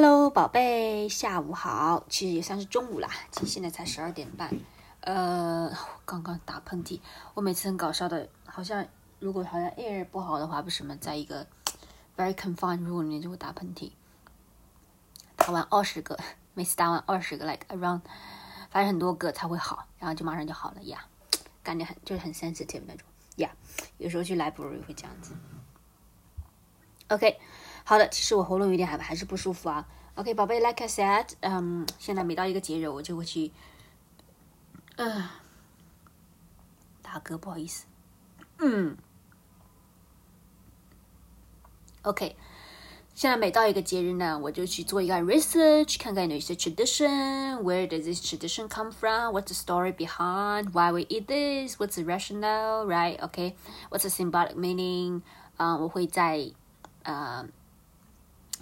Hello，宝贝，下午好。其实也算是中午啦，其实现在才十二点半。呃，刚刚打喷嚏。我每次很搞笑的，好像如果好像 air 不好的话，不是什么，在一个 very confined room 里面就会打喷嚏。打完二十个，每次打完二十个，like around，反正很多个才会好，然后就马上就好了呀。感觉很就是很 sensitive 那种呀。有时候去 library 会这样子。OK。好的，其实我喉咙有点还还是不舒服啊。OK，宝贝，Like I said，嗯，现在每到一个节日，我就会去，嗯，大哥，不好意思，嗯，OK，现在每到一个节日呢，我就去做一个 research，看看有一些 tradition，where does this tradition come from？What's the story behind？Why we eat this？What's the rationale？Right？OK？What's the symbolic meaning？啊，我会在，呃。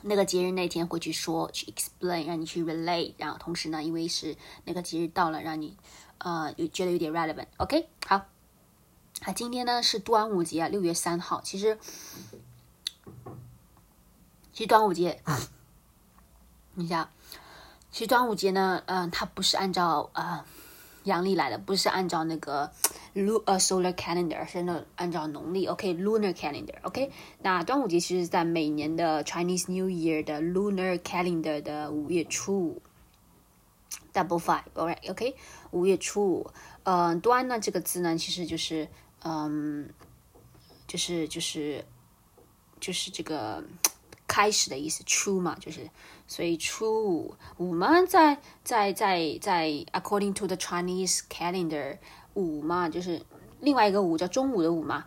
那个节日那天会去说去 explain，让你去 relate，然后同时呢，因为是那个节日到了，让你呃有觉得有点 relevant。OK，好，啊，今天呢是端午节啊，六月三号。其实，其实端午节，你想，其实端午节呢，嗯，它不是按照啊。阳历来的，不是按照那个 lu 呃 solar calendar，是那按照农历，OK，lunar calendar，OK。那端午节其实在每年的 Chinese New Year 的 lunar calendar 的五月初五，double five，alright，OK，五月初五，呃，端呢这个字呢，其实就是，嗯，就是就是就是这个。开始的意思，初嘛，就是，所以初五五嘛，在在在在，according to the Chinese calendar，五嘛，就是另外一个五叫中午的午嘛。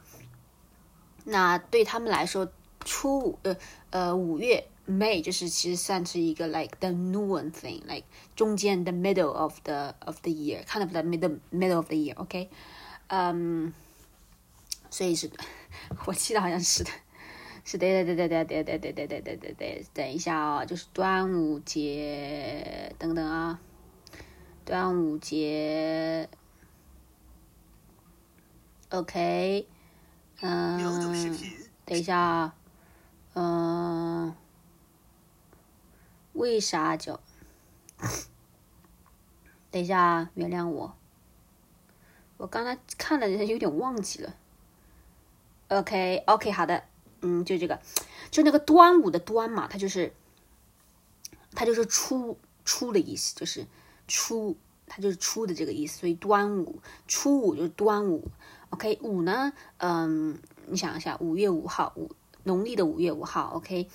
那对他们来说，初五呃呃五月 May 就是其实算是一个 like the noon thing，like 中间 the middle of the of the year，kind of the middle middle of the year，OK，嗯，所以是，我记得好像是的。是对对对对对对对对对对对对，等一下啊，就是端午节，等等啊，端午节，OK，嗯，等一下啊，嗯，为啥叫？等一下啊，原谅我，我刚才看了有点忘记了。OK，OK，好的。嗯，就这个，就那个端午的端嘛，它就是，它就是初初的意思，就是初，它就是初的这个意思，所以端午初五就是端午。OK，五呢，嗯，你想一下，五月五号，五农历的五月五号。OK，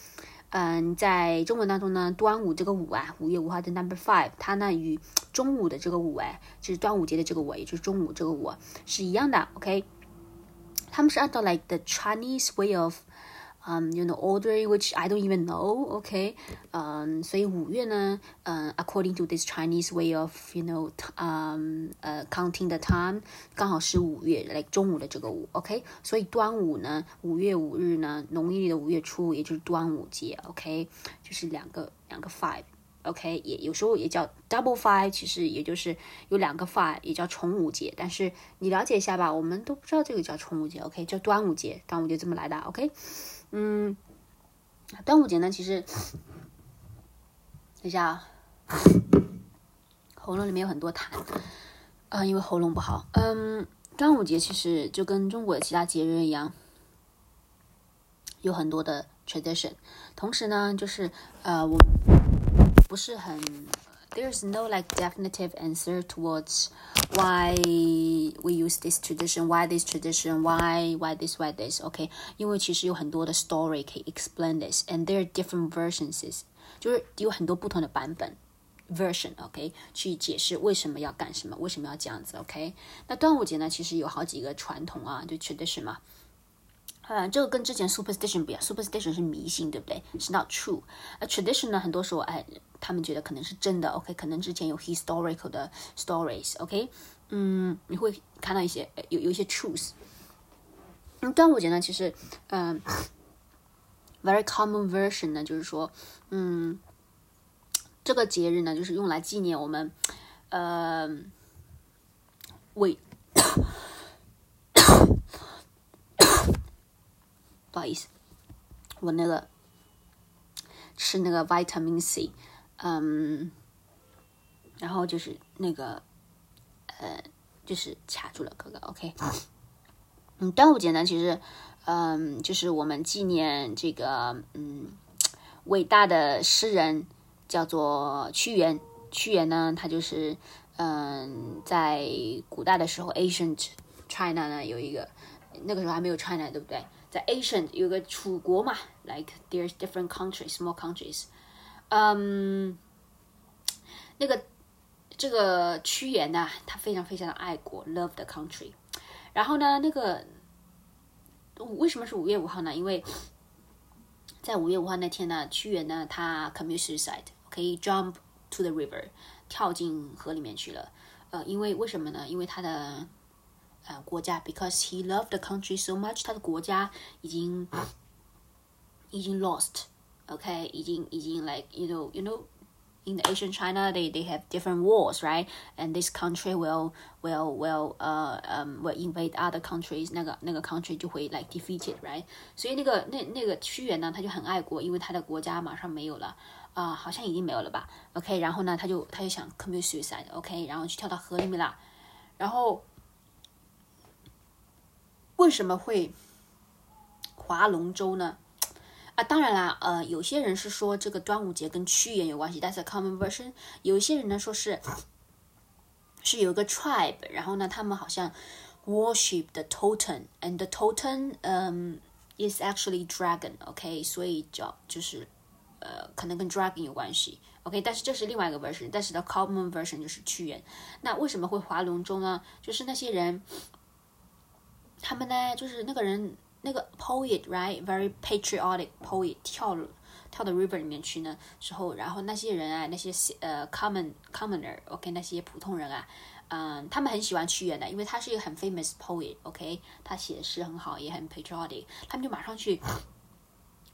嗯，在中文当中呢，端午这个午啊，五月五号的 Number Five，它呢与中午的这个午哎，就是端午节的这个午，也就是中午这个午是一样的。OK，他们是按照 like the Chinese way of um, you know, order which I don't even know. Okay, um, 所以五月呢，嗯、uh,，according to this Chinese way of you know, um, 呃、uh, counting the time，刚好是五月，like 中午的这个午，OK，所以端午呢，五月五日呢，农历的五月初五，也就是端午节，OK，就是两个两个 five。OK，也有时候也叫 double five，其实也就是有两个 five，也叫重五节。但是你了解一下吧，我们都不知道这个叫重五节，OK，叫端午节，端午节这么来的，OK。嗯，端午节呢，其实等一下啊，喉咙里面有很多痰，啊，因为喉咙不好。嗯，端午节其实就跟中国的其他节日一样，有很多的 tradition。同时呢，就是呃，我不是很。there's no like definitive answer towards why we use this tradition, why this tradition, why why this, why this. OK，因为其实有很多的 story 可以 explain this, and there are different versions，就是有很多不同的版本。version，OK，、okay? 去解释为什么要干什么，为什么要这样子，OK。那端午节呢，其实有好几个传统啊，就 tradition 嘛。 嗯，这个跟之前 superstition 不一样，superstition 是迷信，对不对？是 not true。而 tradition 呢，很多时候哎，他们觉得可能是真的，OK，可能之前有 historical 的 stories，OK，嗯，你会看到一些有有一些 truth。嗯，端午节呢，其实嗯，very common version 呢，就是说，嗯，这个节日呢，就是用来纪念我们，呃，为，不好意思，我那个。吃那个 vitamin C，嗯，然后就是那个呃，就是卡住了，哥哥，OK。嗯，端午节呢，其实嗯，就是我们纪念这个嗯伟大的诗人，叫做屈原。屈原呢，他就是嗯，在古代的时候，ancient China 呢有一个，那个时候还没有 China，对不对？在 ancient 有个楚国嘛，like there's different countries, small countries。嗯，那个这个屈原呐，他非常非常的爱国，love the country。然后呢，那个为什么是五月五号呢？因为在五月五号那天呢，屈原呢他 commit suicide，可以 jump to the river，跳进河里面去了。呃，因为为什么呢？因为他的呃国家，because he loved the country so much，他的国家已经已经 lost，OK，已经已经 like you know you know。in the Asian China, they, they have different wars, right? And this country will will will uh um will invade other countries，那个那个 country 就会 like defeated, right? 所以那个那那个屈原呢，他就很爱国，因为他的国家马上没有了啊、呃，好像已经没有了吧？OK，然后呢，他就他就想 commit suicide，OK，、okay? 然后去跳到河里面了，然后 为什么会划龙舟呢？啊，当然啦，呃，有些人是说这个端午节跟屈原有关系，That's a common version。有一些人呢说是是有一个 tribe，然后呢，他们好像 worship the totem，and the totem，嗯、um,，is actually dragon，OK，、所以叫就是呃，可能跟 dragon 有关系，OK，但是这是另外一个 version，但是 the common version 就是屈原。那为什么会划龙舟呢？就是那些人，他们呢，就是那个人。那个 poet，right，very patriotic poet，跳跳到 river 里面去呢时候，然后那些人啊，那些呃 common commoner，OK，那些普通人啊，嗯，他们很喜欢屈原的，因为他是一个很 famous poet，OK，他写的诗很好，也很 patriotic，他们就马上去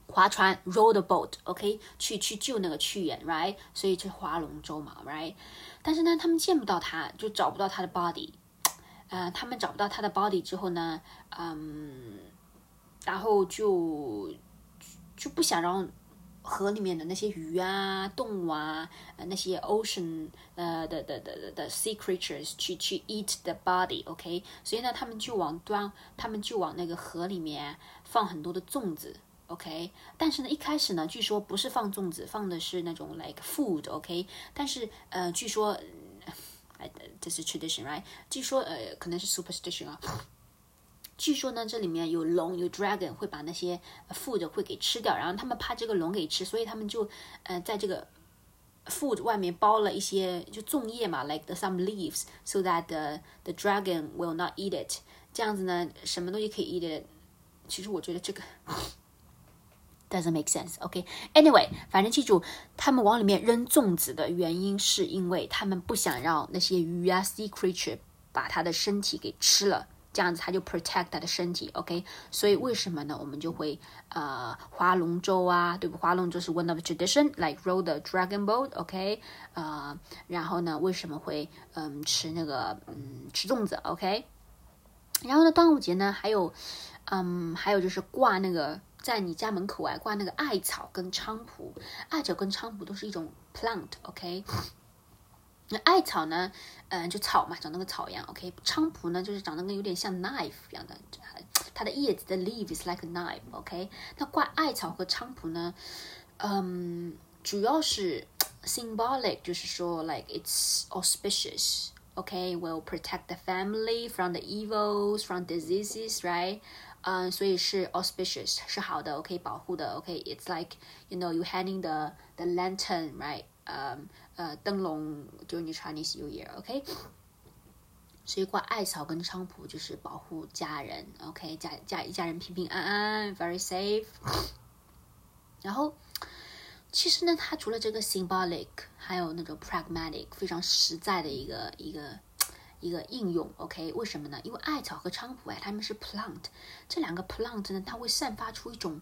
划船 row the boat，OK，去去救那个屈原，right，所以就划龙舟嘛，right，但是呢，他们见不到他，就找不到他的 body，呃，他们找不到他的 body 之后呢，嗯。然后就就不想让河里面的那些鱼啊、动物啊、那些 ocean 呃的的的的的 sea creatures 去去 eat the body，OK，所以呢，他们就往端，他们就往那个河里面放很多的粽子，OK，但是呢，一开始呢，据说不是放粽子，放的是那种 like food，OK，但是呃，据说，这是 tradition，right？据说呃，可能是 superstition 啊。据说呢，这里面有龙，有 dragon 会把那些 food 会给吃掉，然后他们怕这个龙给吃，所以他们就呃在这个 food 外面包了一些就粽叶嘛，like the some leaves，so that the the dragon will not eat it。这样子呢，什么东西可以 eat it？其实我觉得这个 doesn't make sense。OK，anyway，反正记住，他们往里面扔粽子的原因是因为他们不想让那些鱼啊 sea creature 把它的身体给吃了。这样子他就 protect 他的身体，OK？所以为什么呢？我们就会呃划龙舟啊，对不？划龙舟是 one of tradition，like row the dragon boat，OK？呃，然后呢，为什么会嗯吃那个嗯吃粽子，OK？然后呢，端午节呢还有嗯还有就是挂那个在你家门口啊挂那个艾草跟菖蒲，艾草跟菖蒲都是一种 plant，OK？那艾草呢？嗯，就草嘛，长那个草一样。OK，菖蒲呢，就是长得跟有点像 knife 一样的，它的叶子的 leaf is like a knife。OK，那挂艾草和菖蒲呢，嗯，主要是 symbolic，就是说 like it's auspicious。OK，will protect the family from the evils, from diseases，right？ 嗯，所以是 auspicious，是好的，OK，保护的。OK，it's like you know you handing the the lantern，right？呃。呃，灯笼 during Chinese New Year，OK，所以挂艾草跟菖蒲就是保护家人，OK，家家一家人平平安安，very safe。然后，其实呢，它除了这个 symbolic，还有那种 pragmatic，非常实在的一个一个。一个应用，OK？为什么呢？因为艾草和菖蒲哎，它们是 plant，这两个 plant 呢，它会散发出一种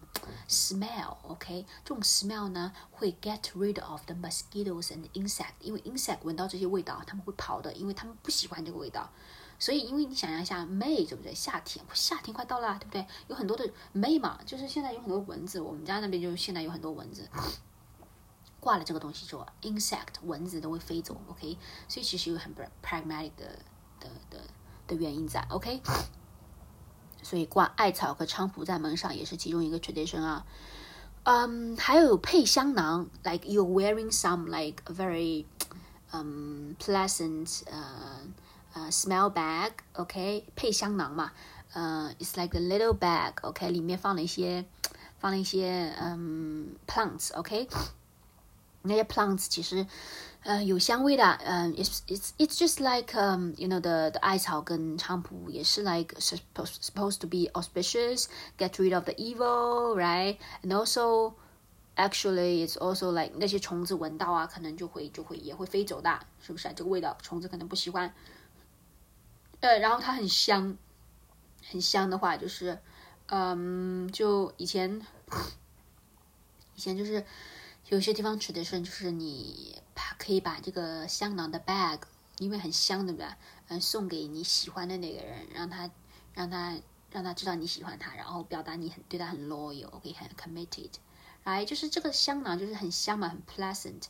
smell，OK？这种 smell 呢，会 get rid of the mosquitoes and insect，因为 insect 闻到这些味道，他们会跑的，因为他们不喜欢这个味道。所以，因为你想象一下，May 对不对？夏天，夏天快到了，对不对？有很多的 May 嘛，就是现在有很多蚊子，我们家那边就是现在有很多蚊子。挂了这个东西之后，insect 蚊子都会飞走，OK，所以其实有很 pragmatic 的的的的原因在，OK，所以挂艾草和菖蒲在门上也是其中一个 tradition 啊，嗯，还有配香囊，like you're wearing some like a very um pleasant 呃呃 smell bag，OK，配香囊嘛，呃，it's like a little bag，OK，里面放了一些放了一些嗯 plants，OK。 那些 plants 其实，呃，有香味的，嗯，it's it's it's just like um you know the the 艾草跟菖蒲也是 like supposed supposed to be auspicious, get rid of the evil, right? And also actually it's also like 那些虫子闻到啊，可能就会就会也会飞走的，是不是啊？这个味道虫子可能不喜欢。呃，然后它很香，很香的话就是，嗯，就以前以前就是。有些地方指的是，就是你把可以把这个香囊的 bag，因为很香，对不对？嗯，送给你喜欢的那个人，让他让他让他知道你喜欢他，然后表达你很对他很 loyal，OK，很 committed，来，就是这个香囊就是很香嘛，很 pleasant，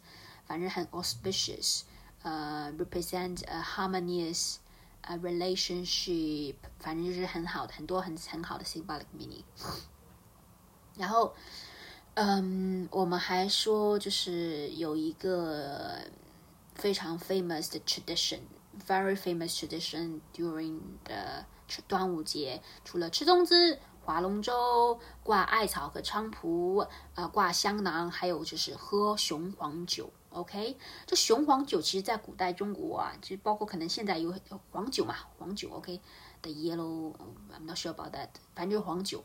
反正很 auspicious，呃，represent a harmonious 呃 relationship，反正就是很好的，很多很很好的 symbolic meaning，然后。嗯，我们还说就是有一个非常 famous 的 tradition，very famous tradition during the 端午节，除了吃粽子、划龙舟、挂艾草和菖蒲，呃，挂香囊，还有就是喝雄黄酒。OK，这雄黄酒其实在古代中国啊，就包括可能现在有黄酒嘛，黄酒 OK，the yellow，I'm not sure about that，反正就是黄酒。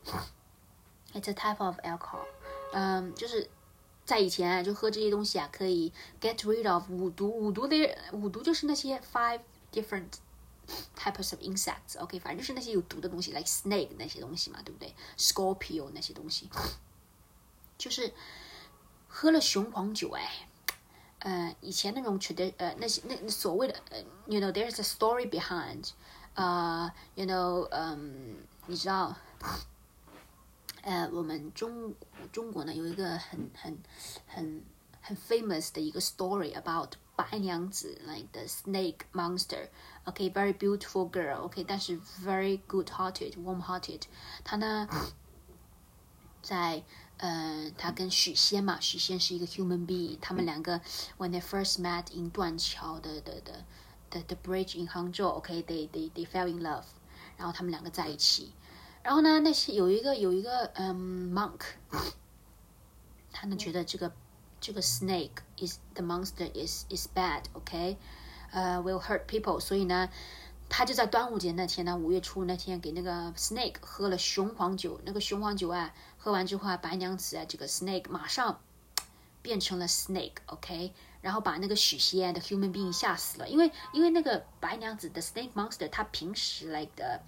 It's a type of alcohol. 嗯，就是在以前啊就喝这些东西啊，可以 get rid of 五毒。五毒的五毒就是那些 five different types of insects。OK，反正就是那些有毒的东西，like snake 那些东西嘛，对不对？Scorpio 那些东西，就是喝了雄黄酒哎。呃，以前那种 trad 呃那些那所谓的呃，you know there's a story behind，呃，you know，嗯，你知道。呃，我们中中国呢有一个很很很很 famous 的一个 story about 白娘子，like the snake monster，OK，very beautiful girl，OK，但是 very good-hearted，warm-hearted，她呢在呃，她跟许仙嘛，许仙是一个 human being，他们两个 when they first met in 断桥的的的的 the bridge in Hangzhou，OK，they they they fell in love，然后他们两个在一起。然后呢，那些有一个有一个嗯 monk，他呢觉得这个这个 snake is the monster is is bad，OK，呃 will hurt people，所以呢，他就在端午节那天呢，五月初那天给那个 snake 喝了雄黄酒，那个雄黄酒啊，喝完之后啊，白娘子啊，这个 snake 马上变成了 snake，OK，然后把那个许仙的 human being 吓死了，因为因为那个白娘子的 snake monster，他平时 like 的。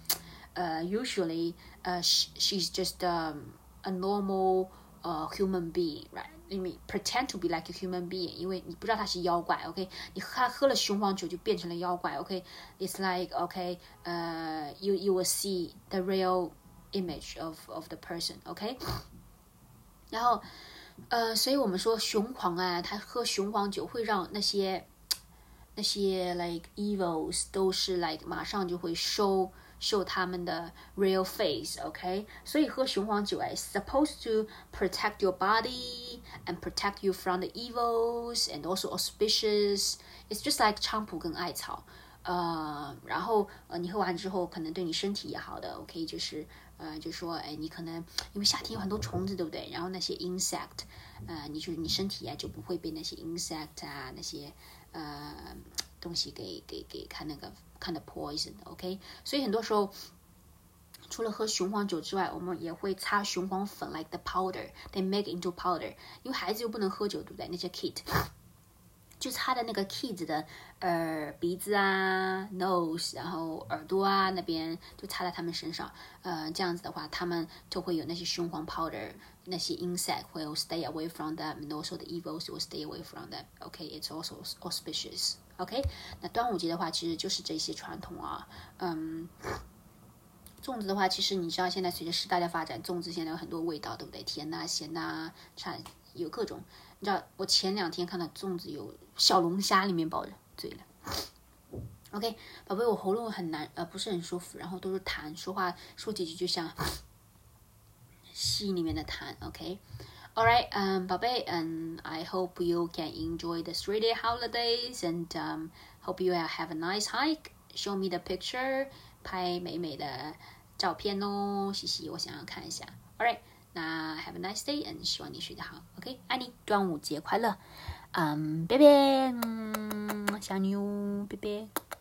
usually uh, she, she's just um, a normal uh, human being, right? I mean, pretend to be like a human being，因为你不知道他是妖怪，OK？你他喝了雄黄酒就变成了妖怪，OK？It's like OK，呃、uh,，you you will see the real image of of the person，OK？、Okay? 然后，呃，所以我们说雄黄啊，他喝雄黄酒会让那些那些 like evils 都是 like 马上就会收。 Show 他们的 real face，OK？、所以喝雄黄酒哎，supposed to protect your body and protect you from the evils and also auspicious. It's just like 菖蒲跟艾草，呃，然后呃，你喝完之后可能对你身体也好的，OK？就是呃，就说哎，你可能因为夏天有很多虫子，对不对？然后那些 insect，呃，你就你身体啊就不会被那些 insect 啊那些呃东西给给给看那个。Kind of poison，OK？所以很多时候，除了喝雄黄酒之外，我们也会擦雄黄粉，like the powder，they make into powder。因为孩子又不能喝酒，对不对？那些 kid 就擦的那个 kids 的耳鼻子啊，nose，然后耳朵啊那边就擦在他们身上。呃，这样子的话，他们就会有那些雄黄 powder，那些 insect will stay away from them，and also the evils will stay away from them。OK，it's also auspicious。OK，那端午节的话，其实就是这些传统啊。嗯，粽子的话，其实你知道，现在随着时代的发展，粽子现在有很多味道，对不对？甜呐、咸呐，差有各种。你知道，我前两天看到粽子有小龙虾里面包着，醉了。OK，宝贝，我喉咙很难，呃，不是很舒服，然后都是痰，说话说几句就像 戏里面的痰。OK OK，All right，嗯，宝贝，嗯，I hope you can enjoy the three-day holidays and um hope you have a nice hike. Show me the picture，拍美美的照片哦，嘻嘻，我想要看一下。All right。那 have a nice day，嗯，希望你睡得好，OK，爱你，端午节快乐，嗯，拜拜，嗯，想你哦，拜拜。